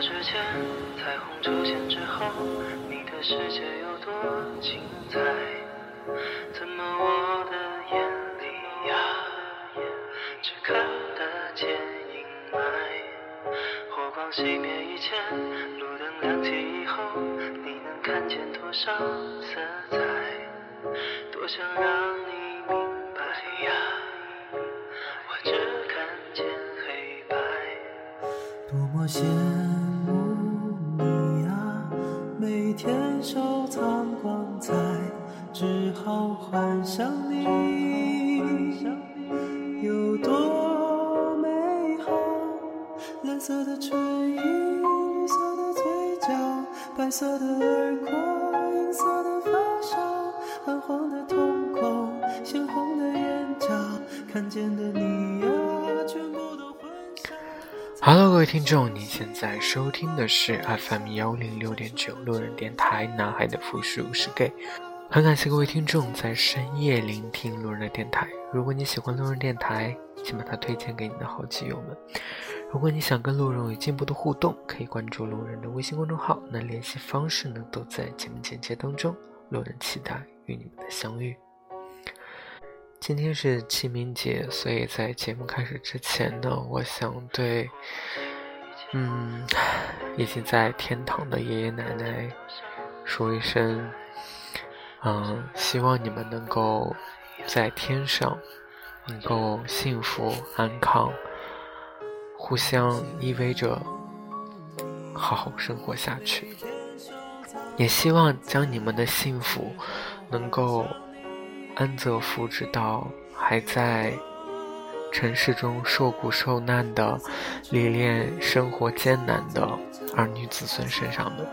之前，彩虹出现之后，你的世界有多精彩？怎么我的眼里呀，只看得见阴霾？火光熄灭以前，路灯亮起以后，你能看见多少色彩？多想让你明白呀，我只看见黑白。多么羡各位听众，你现在收听的是 FM 幺零六点九路人电台，男孩的复数是 gay。很感谢各位听众在深夜聆听路人的电台。如果你喜欢路人电台，请把它推荐给你的好基友们。如果你想跟路人有进一步的互动，可以关注路人的微信公众号，那联系方式呢都在节目简介当中。路人期待与你们的相遇。今天是清明节，所以在节目开始之前呢，我想对，嗯，已经在天堂的爷爷奶奶说一声，嗯，希望你们能够在天上能够幸福安康，互相依偎着好好生活下去。也希望将你们的幸福能够安则复制到还在城市中受苦受难的、历练生活艰难的儿女子孙身上的。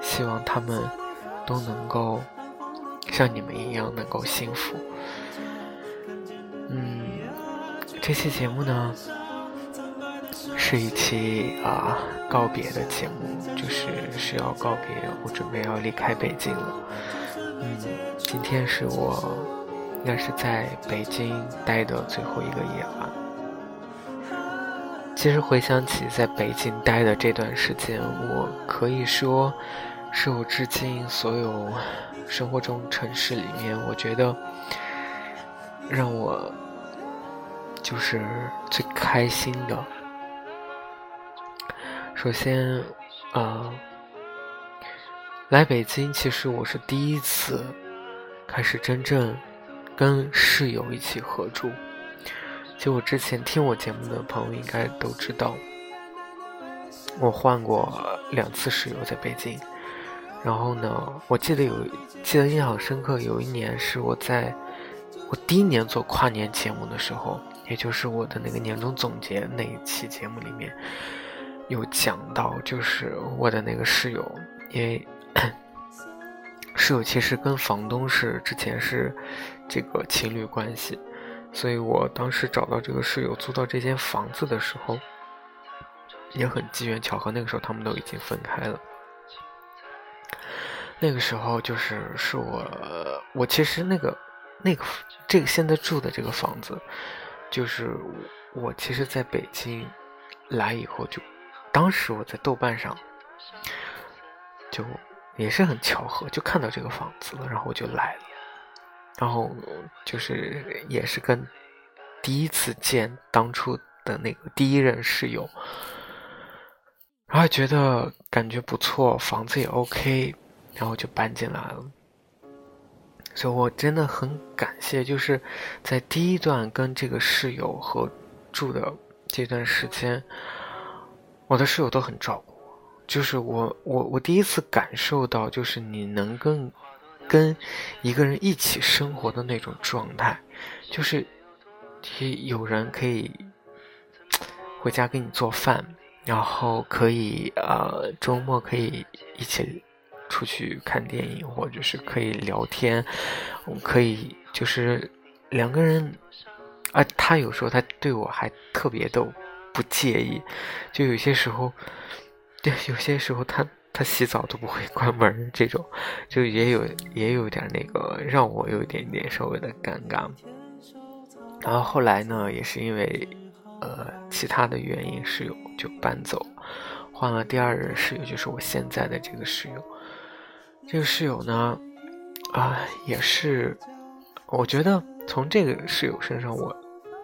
希望他们都能够像你们一样能够幸福。嗯，这期节目呢是一期啊告别的节目，就是是要告别，我准备要离开北京了。嗯，今天是我应该是在北京待的最后一个夜晚。其实回想起在北京待的这段时间，我可以说是我至今所有生活中城市里面，我觉得让我就是最开心的。首先，呃，来北京其实我是第一次开始真正跟室友一起合住。就我之前听我节目的朋友应该都知道，我换过两次室友在北京。然后呢，我记得有记得印象深刻，有一年是我在我第一年做跨年节目的时候，也就是我的那个年终总结那一期节目里面，有讲到，就是我的那个室友，因为室友其实跟房东是之前是这个情侣关系。所以我当时找到这个室友租到这间房子的时候，也很机缘巧合，那个时候他们都已经分开了。那个时候就是是我，我其实那个那个这个现在住的这个房子，就是我其实在北京来以后就，当时我在豆瓣上就也是很巧合，就看到这个房子了，然后我就来了。然后就是也是跟第一次见当初的那个第一任室友，然后觉得感觉不错，房子也 OK，然后就搬进来了。所以我真的很感谢，就是在第一段跟这个室友和住的这段时间，我的室友都很照顾，就是我我我第一次感受到，就是你能跟。跟一个人一起生活的那种状态，就是有人可以回家给你做饭，然后可以呃周末可以一起出去看电影，或者是可以聊天，可以就是两个人啊，他有时候他对我还特别的不介意，就有些时候，对有些时候他。他洗澡都不会关门，这种就也有也有点那个让我有一点点稍微的尴尬。然后后来呢，也是因为呃其他的原因，室友就搬走，换了第二任室友，就是我现在的这个室友。这个室友呢，啊，也是，我觉得从这个室友身上我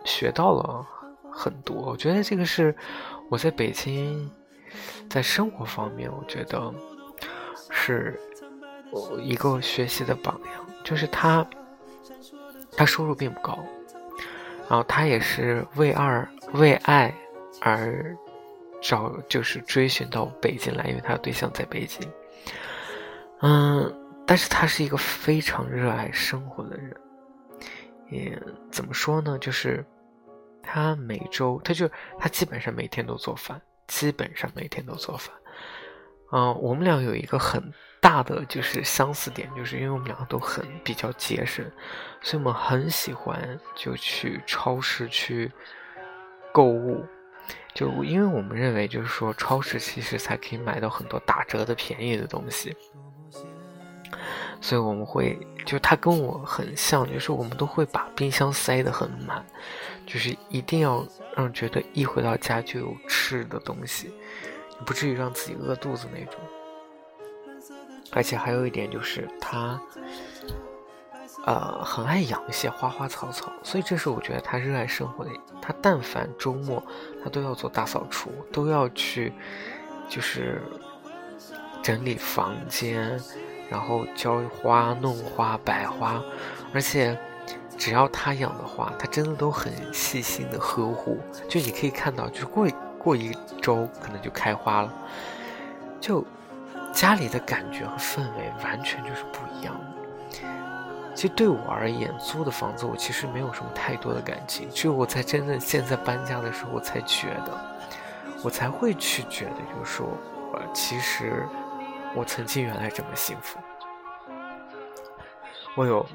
学到了很多。我觉得这个是我在北京在生活方面，我觉得是我一个学习的榜样。就是他，他收入并不高。然后他也是为二为爱而找，就是追寻到北京来，因为他的对象在北京。嗯，但是他是一个非常热爱生活的人。也怎么说呢？就是他每周，他就他基本上每天都做饭，基本上每天都做饭。嗯，我们俩有一个很。大的就是相似点，就是因为我们俩都很比较节省，所以我们很喜欢就去超市去购物，就因为我们认为就是说超市其实才可以买到很多打折的便宜的东西，所以我们会就他跟我很像，就是我们都会把冰箱塞得很满，就是一定要让觉得一回到家就有吃的东西，不至于让自己饿肚子那种。而且还有一点就是他，呃，很爱养一些花花草草，所以这是我觉得他热爱生活的。他但凡周末，他都要做大扫除，都要去，就是整理房间，然后浇花、弄花、摆花。而且只要他养的花，他真的都很细心的呵护。就你可以看到，就过过一周可能就开花了，就。家里的感觉和氛围完全就是不一样的。其实对我而言，租的房子我其实没有什么太多的感情，只有我在真正现在搬家的时候，我才觉得，我才会去觉得，就是说，呃，其实我曾经原来这么幸福。我有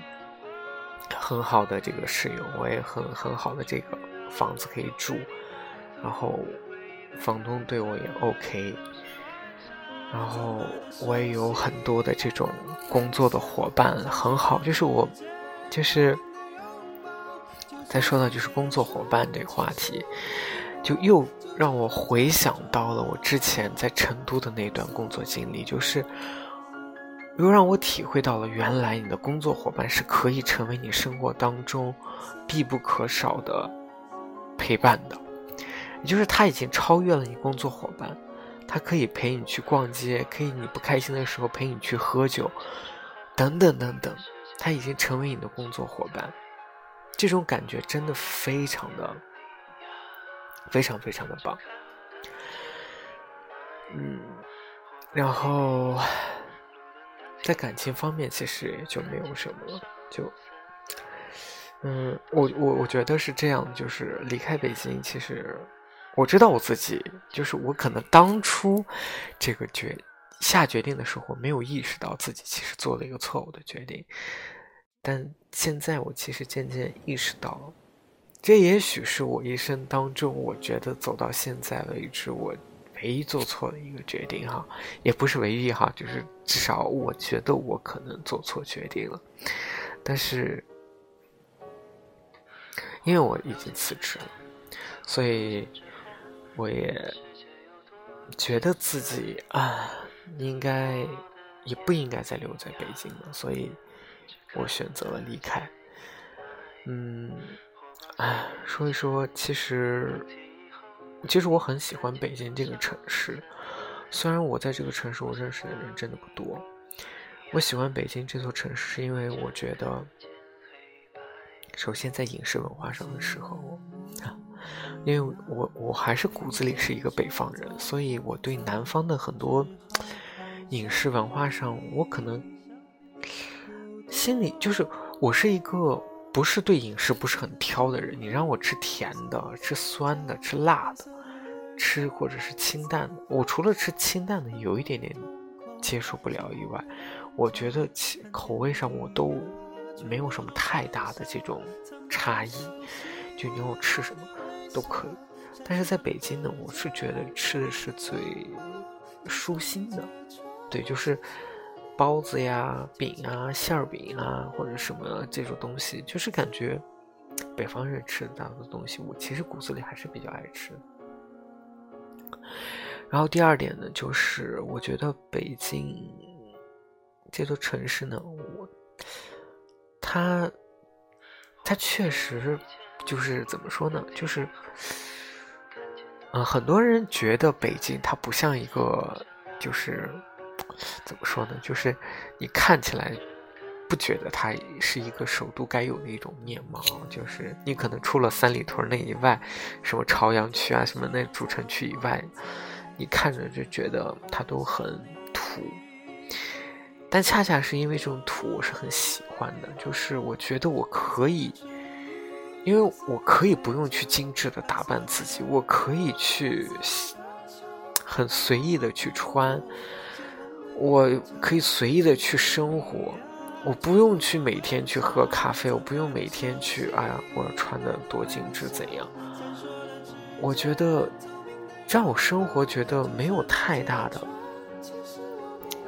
很好的这个室友，我也很很好的这个房子可以住，然后房东对我也 OK。然后我也有很多的这种工作的伙伴，很好。就是我，就是再说到就是工作伙伴这个话题，就又让我回想到了我之前在成都的那段工作经历，就是又让我体会到了原来你的工作伙伴是可以成为你生活当中必不可少的陪伴的，也就是他已经超越了你工作伙伴。他可以陪你去逛街，可以你不开心的时候陪你去喝酒，等等等等，他已经成为你的工作伙伴，这种感觉真的非常的、非常非常的棒。嗯，然后在感情方面其实也就没有什么了，就，嗯，我我我觉得是这样，就是离开北京其实。我知道我自己，就是我可能当初这个决下决定的时候，没有意识到自己其实做了一个错误的决定。但现在我其实渐渐意识到了，这也许是我一生当中，我觉得走到现在为止，我唯一做错的一个决定哈，也不是唯一哈，就是至少我觉得我可能做错决定了。但是，因为我已经辞职了，所以。我也觉得自己啊，应该也不应该再留在北京了，所以我选择了离开。嗯，哎，说一说，其实其实我很喜欢北京这个城市，虽然我在这个城市我认识的人真的不多。我喜欢北京这座城市，是因为我觉得，首先在影视文化上很适合我。因为我我还是骨子里是一个北方人，所以我对南方的很多影视文化上，我可能心里就是我是一个不是对饮食不是很挑的人。你让我吃甜的、吃酸的、吃辣的、吃或者是清淡的，我除了吃清淡的有一点点接受不了以外，我觉得其口味上我都没有什么太大的这种差异。就你我吃什么？都可以，但是在北京呢，我是觉得吃的是最舒心的，对，就是包子呀、饼啊、馅饼啊，或者什么这种东西，就是感觉北方人吃的那东西，我其实骨子里还是比较爱吃的。然后第二点呢，就是我觉得北京这座城市呢，我它它确实就是怎么说呢，就是嗯，很多人觉得北京它不像一个，就是怎么说呢，就是你看起来不觉得它是一个首都该有的一种面貌，就是你可能除了三里屯那以外，什么朝阳区啊，什么那主城区以外。你看着就觉得它都很土，但恰恰是因为这种土，我是很喜欢的。就是我觉得我可以，因为我可以不用去精致的打扮自己，我可以去很随意的去穿，我可以随意的去生活，我不用去每天去喝咖啡，我不用每天去哎呀，我穿的多精致怎样？我觉得。让我生活觉得没有太大的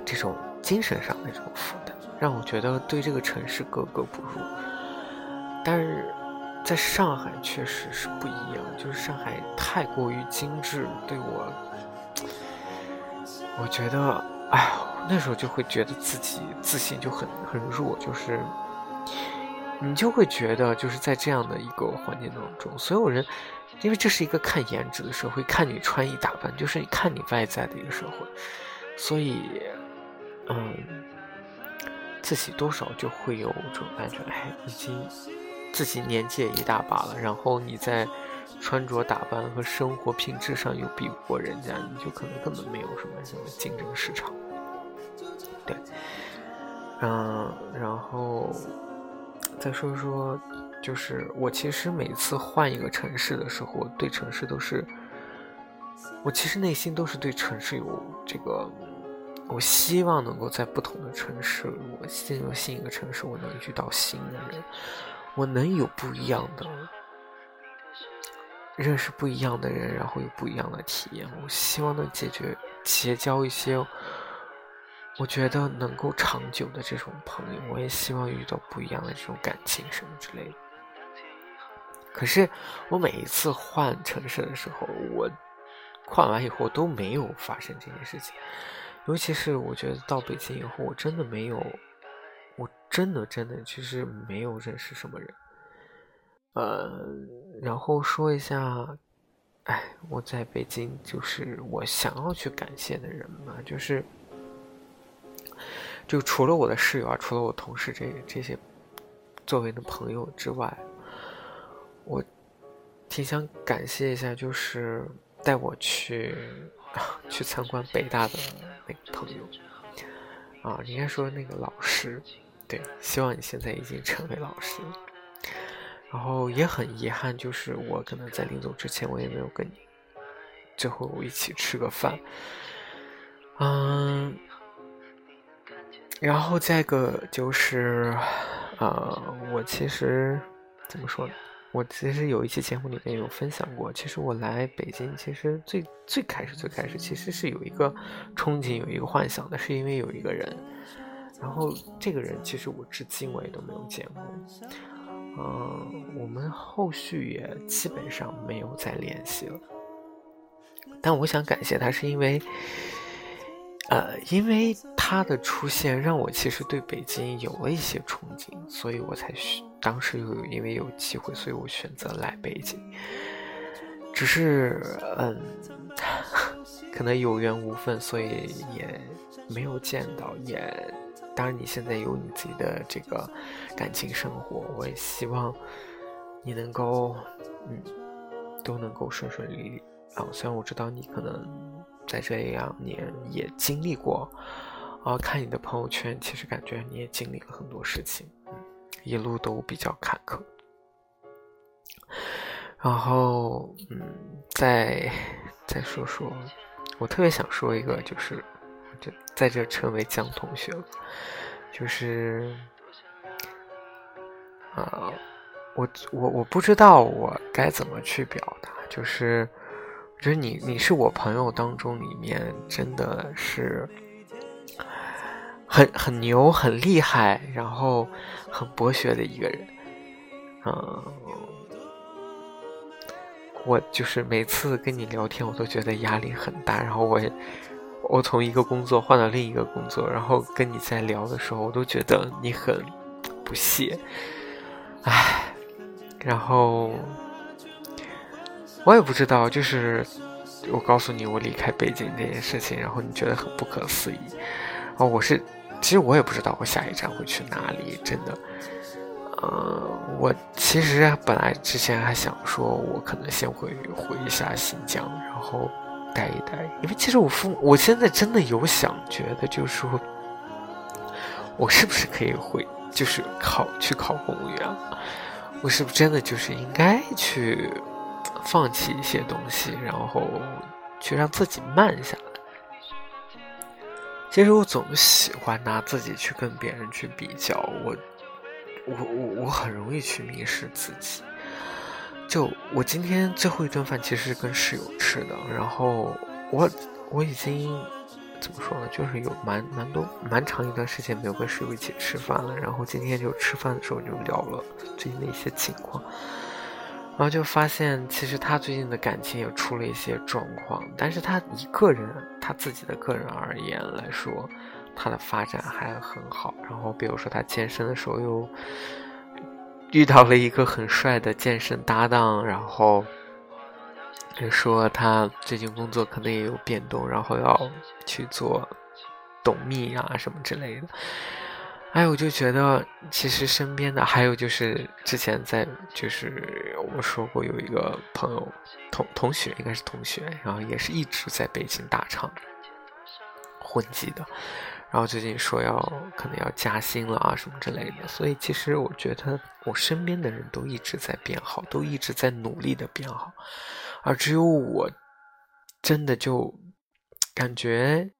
这种精神上的这种负担，让我觉得对这个城市格格不入。但是在上海确实是不一样，就是上海太过于精致，对我，我觉得，哎，那时候就会觉得自己自信就很很弱，就是你就会觉得就是在这样的一个环境当中，所有人。因为这是一个看颜值的社会，看你穿衣打扮，就是看你外在的一个社会，所以，嗯，自己多少就会有种感觉，哎，已经自己年纪也一大把了，然后你在穿着打扮和生活品质上又比不过人家，你就可能根本没有什么什么竞争市场，对，嗯，然后再说说。就是我其实每次换一个城市的时候，对城市都是，我其实内心都是对城市有这个，我希望能够在不同的城市，我进入新一个城市，我能遇到新的人，我能有不一样的认识，不一样的人，然后有不一样的体验。我希望能解决结交一些。我觉得能够长久的这种朋友，我也希望遇到不一样的这种感情什么之类的。可是我每一次换城市的时候，我换完以后都没有发生这件事情。尤其是我觉得到北京以后，我真的没有，我真的真的其实没有认识什么人。呃，然后说一下，哎，我在北京就是我想要去感谢的人嘛，就是，就除了我的室友啊，除了我同事这这些作为的朋友之外。我挺想感谢一下，就是带我去去参观北大的那个朋友啊，应该说那个老师，对，希望你现在已经成为老师。然后也很遗憾，就是我可能在临走之前，我也没有跟你最后一起吃个饭。嗯，然后再一个就是，呃，我其实怎么说呢？我其实有一期节目里面有分享过，其实我来北京，其实最最开始最开始其实是有一个憧憬，有一个幻想的，是因为有一个人，然后这个人其实我至今我也都没有见过，嗯，我们后续也基本上没有再联系了，但我想感谢他，是因为。呃，因为他的出现，让我其实对北京有了一些憧憬，所以我才选。当时有因为有机会，所以我选择来北京。只是，嗯，可能有缘无分，所以也没有见到。也，当然你现在有你自己的这个感情生活，我也希望你能够，嗯，都能够顺顺利利。啊，虽然我知道你可能。在这一两年也经历过，啊，看你的朋友圈，其实感觉你也经历了很多事情，嗯，一路都比较坎坷。然后，嗯，再再说说，我特别想说一个，就是就在这称为江同学了，就是，啊，我我我不知道我该怎么去表达，就是。就是你，你是我朋友当中里面真的是很很牛、很厉害，然后很博学的一个人。嗯，我就是每次跟你聊天，我都觉得压力很大。然后我也，我从一个工作换到另一个工作，然后跟你在聊的时候，我都觉得你很不屑。唉，然后我也不知道，就是我告诉你我离开北京这件事情，然后你觉得很不可思议。哦，我是，其实我也不知道我下一站会去哪里，真的。嗯，我其实本来之前还想说，我可能先回回一下新疆，然后待一待。因为其实我父，我现在真的有想觉得，就是说，我是不是可以回，就是考去考公务员？我是不是真的就是应该去放弃一些东西，然后去让自己慢下来？其实我总喜欢拿自己去跟别人去比较，我。我我我很容易去迷失自己。就我今天最后一顿饭其实是跟室友吃的，然后我我已经怎么说呢？就是有蛮蛮多蛮长一段时间没有跟室友一起吃饭了。然后今天就吃饭的时候就聊了最近的一些情况，然后就发现其实他最近的感情也出了一些状况，但是他一个人他自己的个人而言来说。他的发展还很好，然后比如说他健身的时候又遇到了一个很帅的健身搭档，然后说他最近工作可能也有变动，然后要去做董秘啊什么之类的。哎，我就觉得其实身边的还有就是之前在就是我说过有一个朋友同同学应该是同学，然后也是一直在北京大厂混迹的。然后最近说要可能要加薪了啊什么之类的，所以其实我觉得我身边的人都一直在变好，都一直在努力的变好，而只有我，真的就感觉，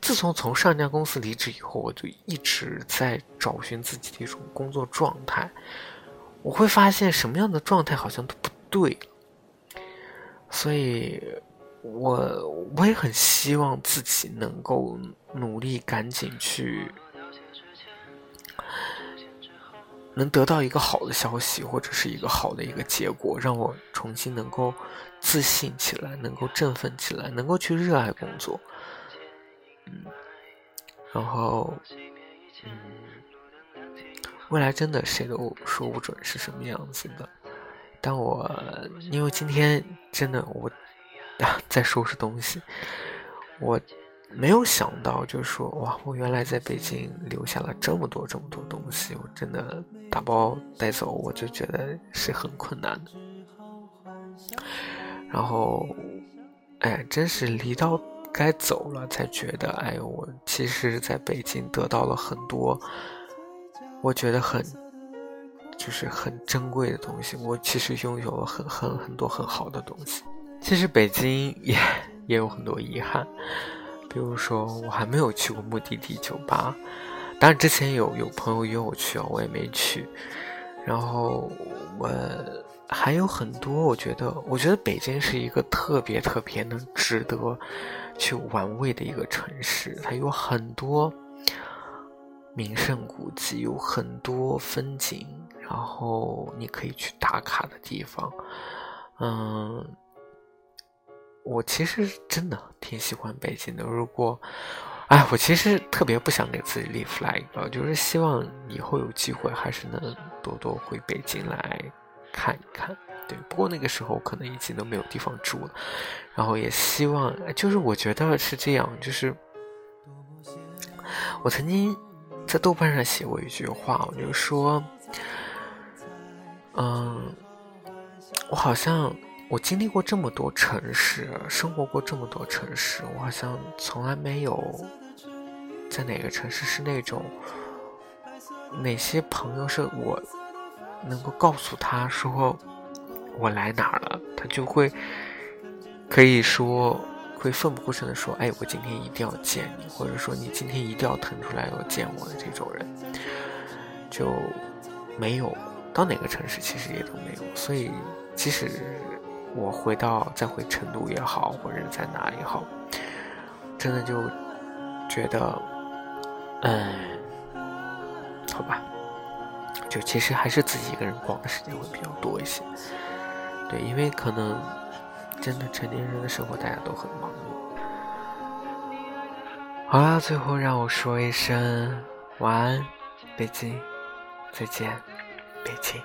自从从上家公司离职以后，我就一直在找寻自己的一种工作状态，我会发现什么样的状态好像都不对，所以。我我也很希望自己能够努力，赶紧去能得到一个好的消息，或者是一个好的一个结果，让我重新能够自信起来，能够振奋起来，能够去热爱工作。嗯，然后，嗯，未来真的谁都说不准是什么样子的。但我因为今天真的我。啊，在收拾东西，我没有想到，就是说，哇，我原来在北京留下了这么多这么多东西，我真的打包带走，我就觉得是很困难的。然后，哎，真是离到该走了，才觉得，哎呦，我其实在北京得到了很多，我觉得很，就是很珍贵的东西。我其实拥有了很很很多很好的东西。其实北京也也有很多遗憾，比如说我还没有去过目的地酒吧，当然之前有有朋友约我去啊，我也没去。然后我还有很多，我觉得我觉得北京是一个特别特别能值得去玩味的一个城市，它有很多名胜古迹，有很多风景，然后你可以去打卡的地方，嗯。我其实真的挺喜欢北京的。如果，哎，我其实特别不想给自己立 flag，就是希望以后有机会还是能多多回北京来看一看。对，不过那个时候可能已经都没有地方住了。然后也希望，就是我觉得是这样，就是我曾经在豆瓣上写过一句话，我就说，嗯，我好像。我经历过这么多城市，生活过这么多城市，我好像从来没有在哪个城市是那种哪些朋友是我能够告诉他说我来哪儿了，他就会可以说会奋不顾身的说，哎，我今天一定要见你，或者说你今天一定要腾出来要见我的这种人，就没有到哪个城市其实也都没有，所以即使。我回到再回成都也好，或者在哪里好，真的就觉得，嗯，好吧，就其实还是自己一个人逛的时间会比较多一些。对，因为可能真的成年人的生活大家都很忙碌。好啦，最后让我说一声晚安，北京，再见，北京。